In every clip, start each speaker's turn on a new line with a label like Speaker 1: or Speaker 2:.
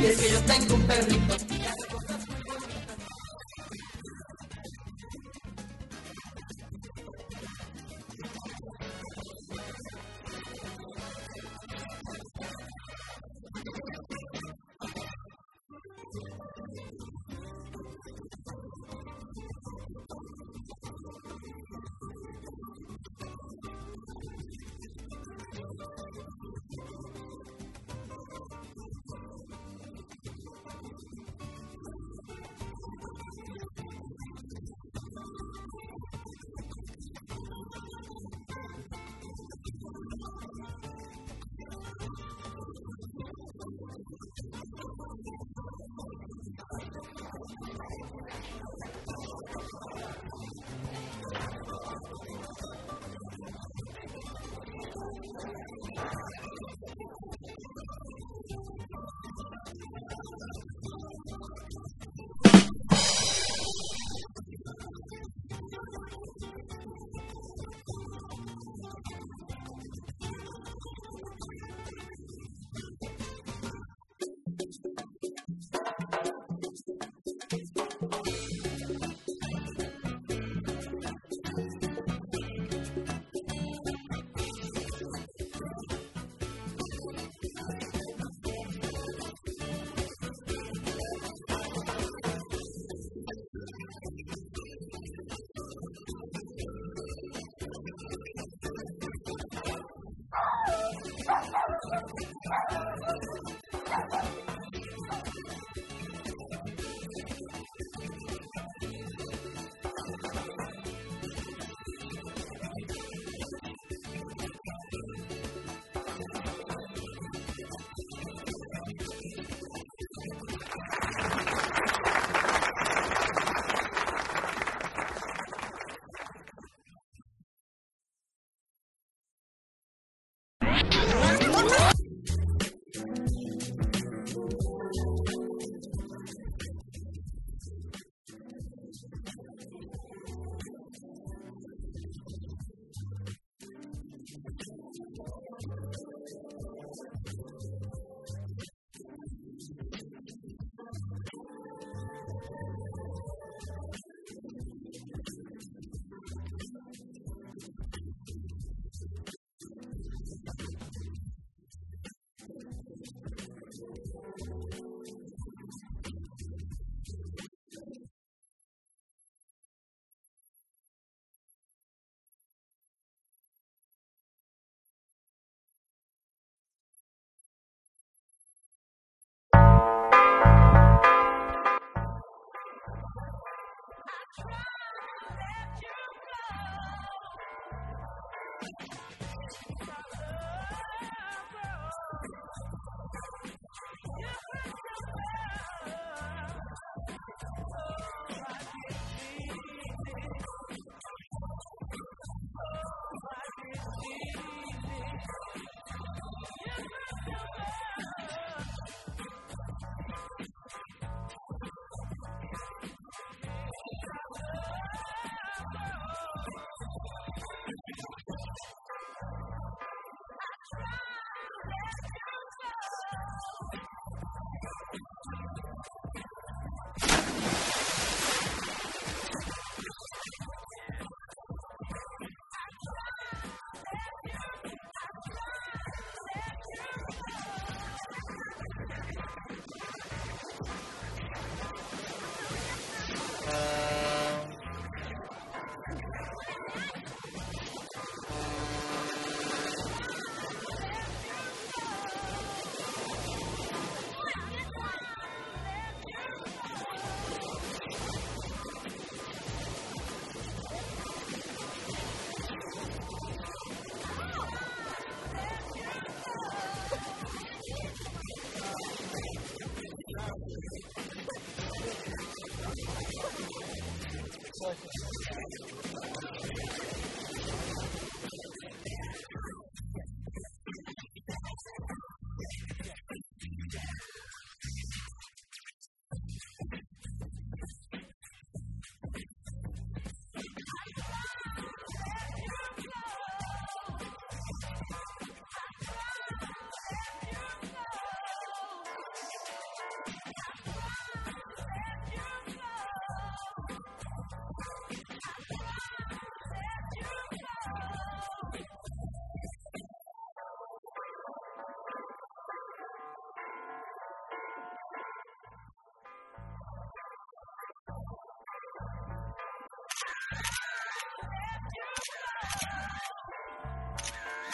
Speaker 1: Y es que yo tengo un perrito.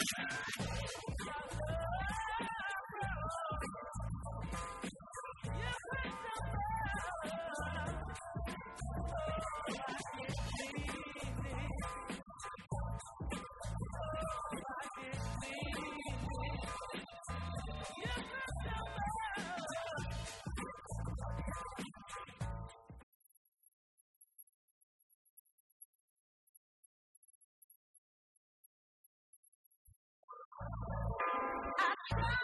Speaker 1: Yeah. Thank you.